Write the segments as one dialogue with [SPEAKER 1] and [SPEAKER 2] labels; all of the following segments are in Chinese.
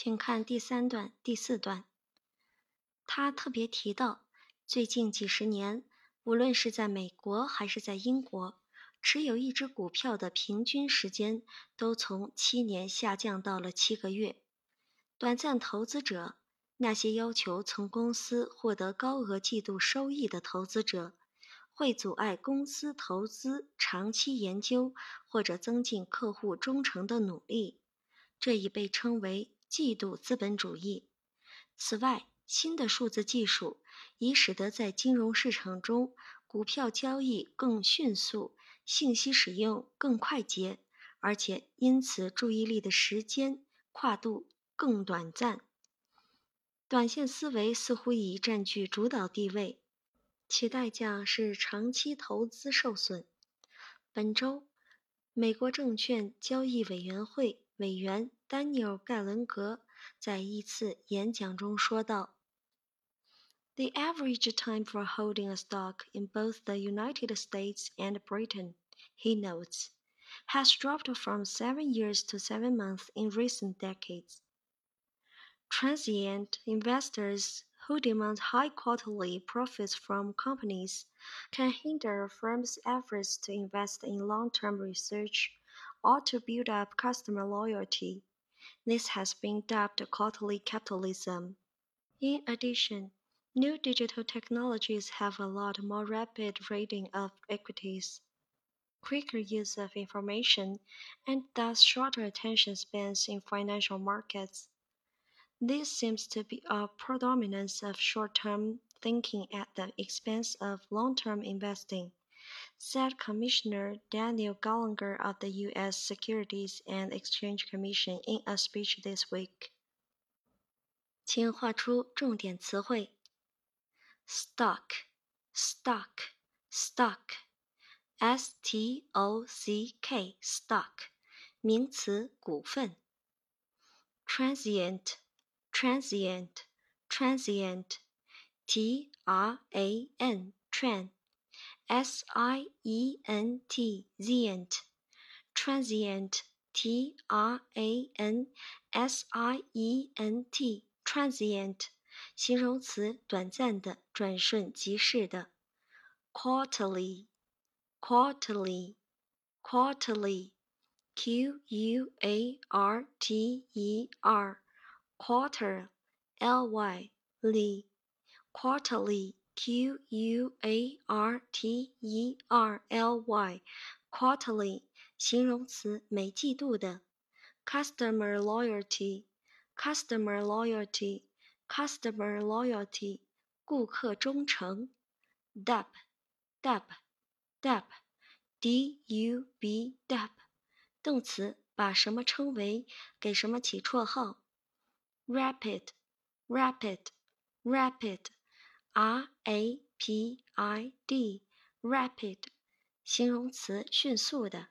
[SPEAKER 1] 请看第三段、第四段。他特别提到，最近几十年，无论是在美国还是在英国，持有一只股票的平均时间都从七年下降到了七个月。短暂投资者，那些要求从公司获得高额季度收益的投资者，会阻碍公司投资长期研究或者增进客户忠诚的努力。这已被称为。季度资本主义。此外，新的数字技术已使得在金融市场中股票交易更迅速，信息使用更快捷，而且因此注意力的时间跨度更短暂。短线思维似乎已占据主导地位，其代价是长期投资受损。本周，美国证券交易委员会委员。丹尼尔·盖伦格在一次演讲中说道：“The average time for holding a stock in both the United States and Britain, he notes, has dropped from seven years to seven months in recent decades. Transient investors who demand high quarterly profits from companies can hinder firms' efforts to invest in long term research or to build up customer loyalty. This has been dubbed quarterly capitalism. In addition, new digital technologies have allowed more rapid rating of equities, quicker use of information, and thus shorter attention spans in financial markets. This seems to be a predominance of short term thinking at the expense of long term investing said Commissioner Daniel Gallagher of the U.S. Securities and Exchange Commission in a speech this week. 请画出重点词汇：stock, stock, stock, s t o c k, stock，名词，股份。transient, transient, transient, t r a n, tran S I E N T Zient Transient T R A N S I E N T Transient 形容词，短暂的，转瞬即逝的。Quarterly Quarterly Quarterly Q U A R T E R Quarter L Y Ly Quarterly Q U A R T E R L Y，quarterly，形容词，每季度的。Customer loyalty，customer loyalty，customer loyalty，顾客忠诚。Dub，dub，dub，D U B，dub，动词，把什么称为，给什么起绰号。Rapid，rapid，rapid。R A P I D，rapid，形容词，迅速的。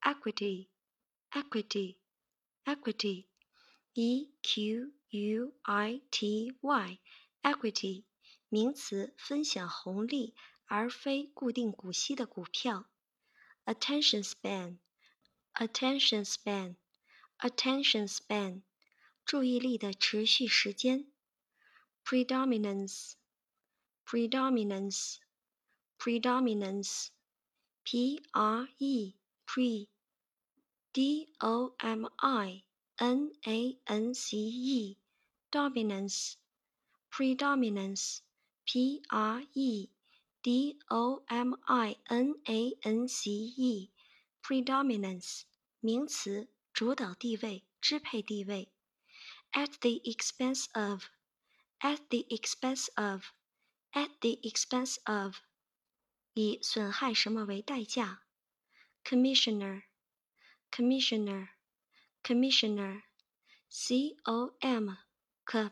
[SPEAKER 1] Equity，equity，equity，E Q U I T Y，equity，名词，分享红利而非固定股息的股票。Attention span，attention span，attention span，注意力的持续时间。predominance, predominance, predominance, P R E, pre, D O M I N A N C E, dominance, predominance, P R E, D O M I N A N C E, predominance, 名词，主导地位、支配地位。At the expense of at the expense of, at the expense of，以损害什么为代价？Commissioner, commissioner, commissioner, C O M, c,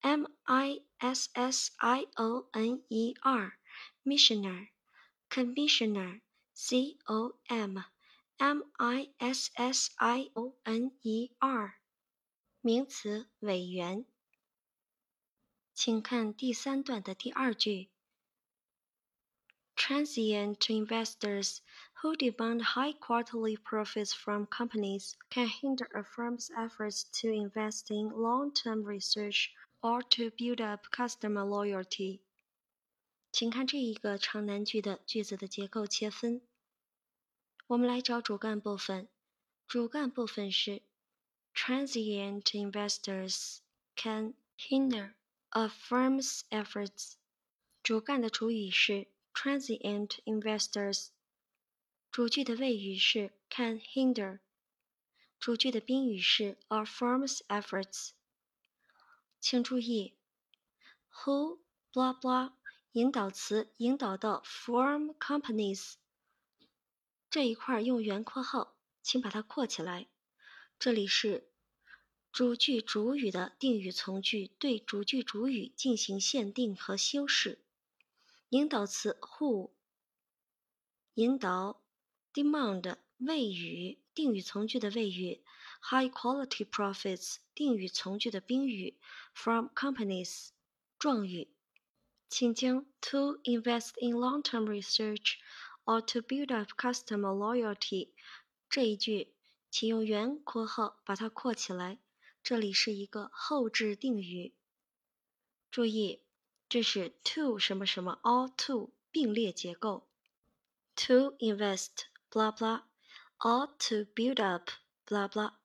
[SPEAKER 1] M I S S I O N E R, missioner, commissioner, C O M, M I S S I O N E R，名词，委员。 请看第三段的第二句。Transient investors who demand high quarterly profits from companies can hinder a firm's efforts to invest in long-term research or to build up customer loyalty。请看这一个长难句的句子的结构切分。我们来找主干部分，主干部分是 transient investors can hinder A firm's efforts。主干的主语是 transient investors。主句的谓语是 can hinder，主句的宾语是 a firm's efforts。请注意，who blah blah 引导词引导到 firm companies 这一块用圆括号，请把它括起来。这里是主句主语的定语从句对主句主语进行限定和修饰。引导词 who 引导。demand 谓语定语从句的谓语，high quality profits 定语从句的宾语，from companies 状语，请将 to invest in long-term research or to build up customer loyalty 这一句，请用圆括号把它括起来，这里是一个后置定语。注意，这是 to 什么什么 or to 并列结构，to invest。blah blah ought to build up blah blah，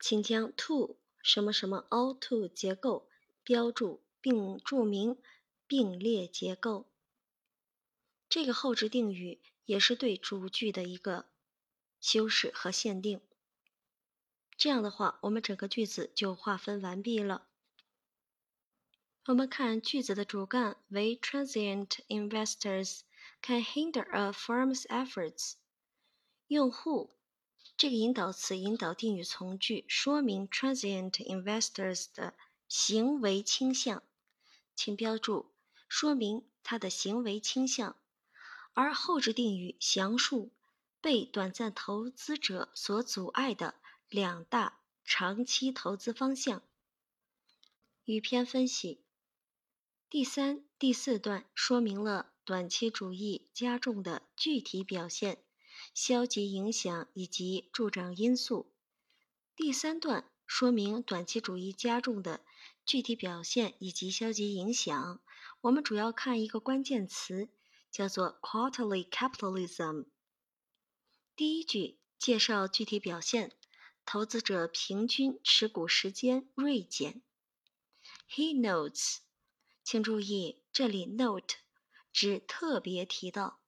[SPEAKER 1] 请将 to 什么什么 ought to 结构标注并注明并列结构。这个后置定语也是对主句的一个修饰和限定。这样的话，我们整个句子就划分完毕了。我们看句子的主干为 transient investors。can hinder a firm's efforts。用户这个引导词引导定语从句，说明 transient investors 的行为倾向，请标注说明他的行为倾向。而后置定语详述被短暂投资者所阻碍的两大长期投资方向。语篇分析第三、第四段说明了。短期主义加重的具体表现、消极影响以及助长因素。第三段说明短期主义加重的具体表现以及消极影响。我们主要看一个关键词，叫做 quarterly capitalism。第一句介绍具体表现，投资者平均持股时间锐减。He notes，请注意这里 note。只特别提到，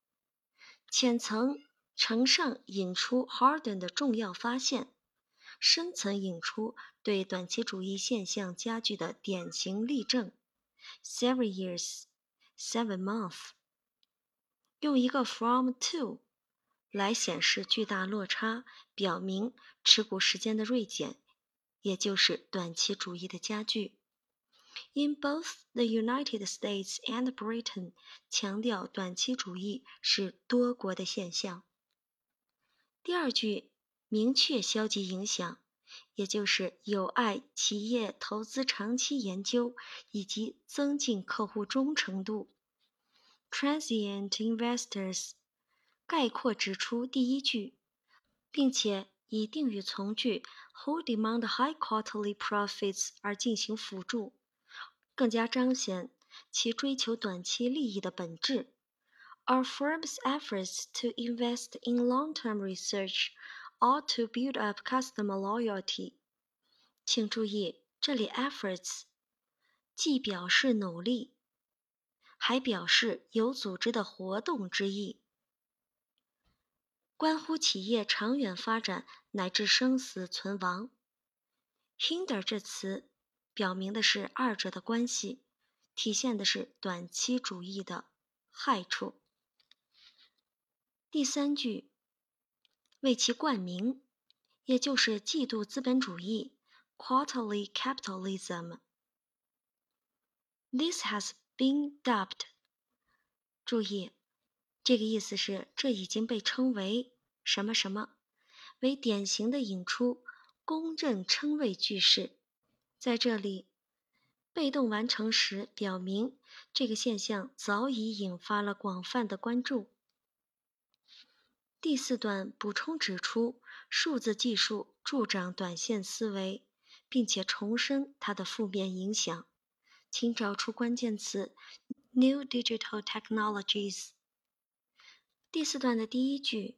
[SPEAKER 1] 浅层承上引出 Harden 的重要发现，深层引出对短期主义现象加剧的典型例证。Seven years, seven months，用一个 from to 来显示巨大落差，表明持股时间的锐减，也就是短期主义的加剧。In both the United States and Britain，强调短期主义是多国的现象。第二句明确消极影响，也就是有碍企业投资长期研究以及增进客户忠诚度。Transient investors，概括指出第一句，并且以定语从句 who demand high quarterly profits 而进行辅助。更加彰显其追求短期利益的本质。Our firm's efforts to invest in long-term research ought to build up customer loyalty。请注意，这里 efforts 既表示努力，还表示有组织的活动之意，关乎企业长远发展乃至生死存亡。Hinder 这词。表明的是二者的关系，体现的是短期主义的害处。第三句为其冠名，也就是嫉妒资本主义 （Quarterly Capitalism）。This has been dubbed。注意，这个意思是这已经被称为什么什么，为典型的引出公正称谓句式。在这里，被动完成时表明这个现象早已引发了广泛的关注。第四段补充指出，数字技术助长短线思维，并且重申它的负面影响。请找出关键词 “New Digital Technologies”。第四段的第一句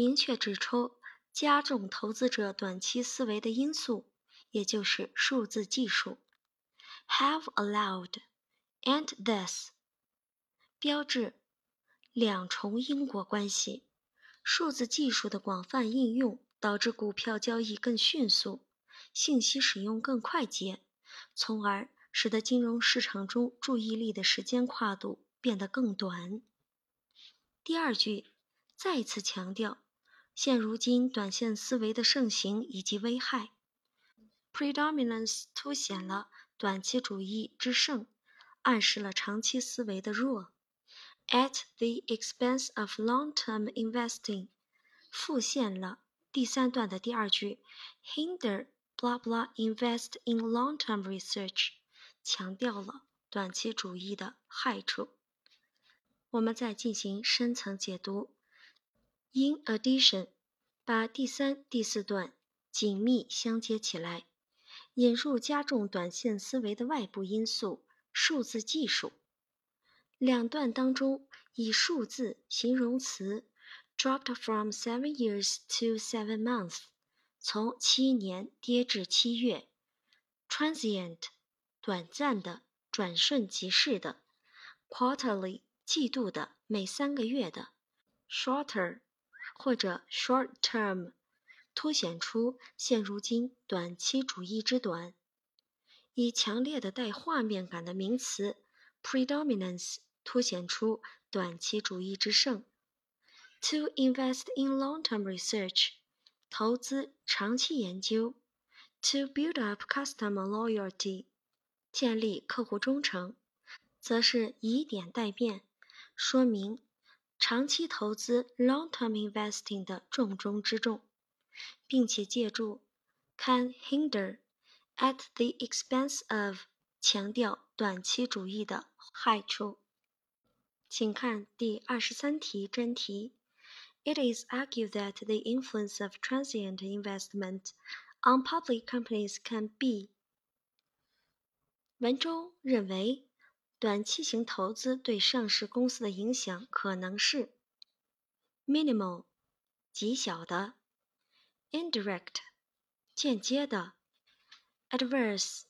[SPEAKER 1] 明确指出加重投资者短期思维的因素，也就是数字技术。Have allowed and this 标志两重因果关系。数字技术的广泛应用导致股票交易更迅速，信息使用更快捷，从而使得金融市场中注意力的时间跨度变得更短。第二句再次强调现如今短线思维的盛行以及危害。Predominance 凸显了短期主义之盛，暗示了长期思维的弱。At the expense of long-term investing，复现了第三段的第二句，hinder blah blah invest in long-term research，强调了短期主义的害处。我们再进行深层解读。In addition，把第三、第四段紧密相接起来，引入加重短线思维的外部因素——数字技术。两段当中以数字形容词 dropped from seven years to seven months，从七年跌至七月；transient，短暂的、转瞬即逝的；quarterly，季度的、每三个月的；shorter，或者 short term，凸显出现如今短期主义之短。以强烈的带画面感的名词 predominance。凸显出短期主义之盛。To invest in long-term research，投资长期研究。To build up customer loyalty，建立客户忠诚，则是以点带面，说明长期投资 long-term investing 的重中之重，并且借助 can hinder at the expense of，强调短期主义的害处。请看第二十三题真题。It is argued that the influence of transient investment on public companies can be。文中认为， 短期型投资对上市公司的影响可能是 minimal 极小的，indirect 间接的，adverse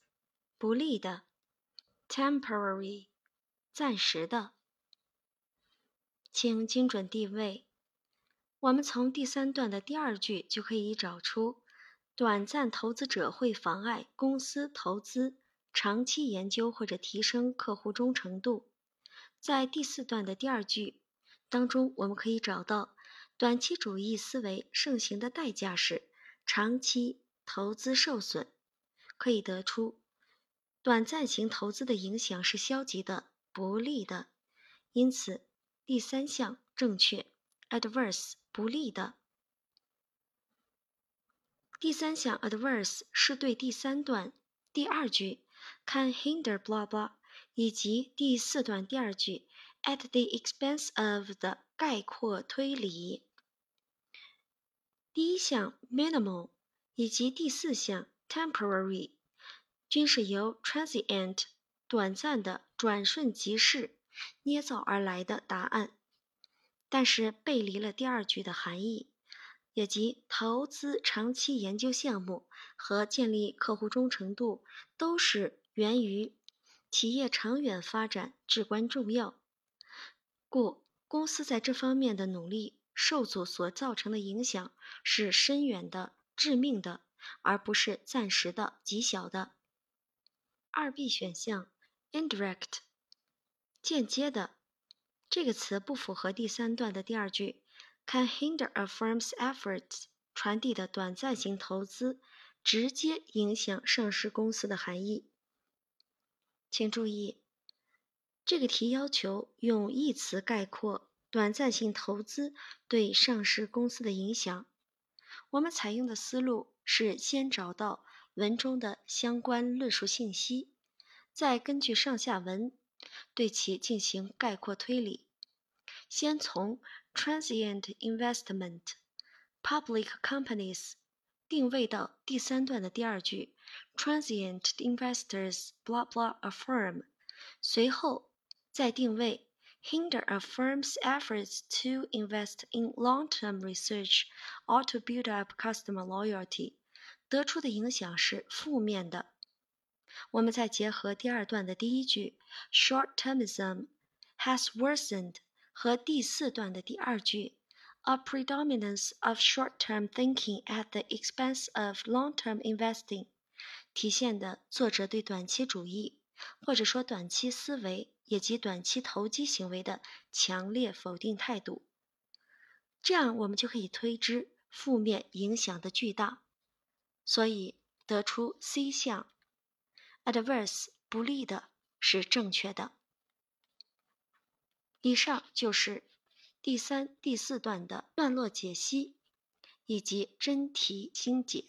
[SPEAKER 1] 不利的，temporary 暂时的。请精准定位。我们从第三段的第二句就可以找出，短暂投资者会妨碍公司投资长期研究或者提升客户忠诚度。在第四段的第二句当中，我们可以找到短期主义思维盛行的代价是长期投资受损。可以得出，短暂型投资的影响是消极的、不利的。因此。第三项正确，adverse 不利的。第三项 adverse 是对第三段第二句 can hinder blah blah 以及第四段第二句 at the expense of 的概括推理。第一项 minimal 以及第四项 temporary 均是由 transient 短暂的转瞬即逝。捏造而来的答案，但是背离了第二句的含义，也即投资长期研究项目和建立客户忠诚度都是源于企业长远发展至关重要。故公司在这方面的努力受阻所造成的影响是深远的、致命的，而不是暂时的、极小的。二 B 选项，indirect。间接的这个词不符合第三段的第二句，can hinder a firm's efforts 传递的短暂型投资直接影响上市公司的含义。请注意，这个题要求用一词概括短暂性投资对上市公司的影响。我们采用的思路是先找到文中的相关论述信息，再根据上下文。对其进行概括推理，先从 transient investment，public companies，定位到第三段的第二句，transient investors blah blah a firm，随后再定位 hinder a firm's efforts to invest in long-term research or to build up customer loyalty，得出的影响是负面的。我们再结合第二段的第一句，short-termism has worsened。 和第四段的第二句，a predominance of short-term thinking at the expense of long-term investing，体现的作者对短期主义或者说短期思维以及短期投机行为的强烈否定态度。这样我们就可以推知负面影响的巨大，所以得出 C 项，adverse 不利的是正确的。以上就是第三、第四段的段落解析以及真题精解。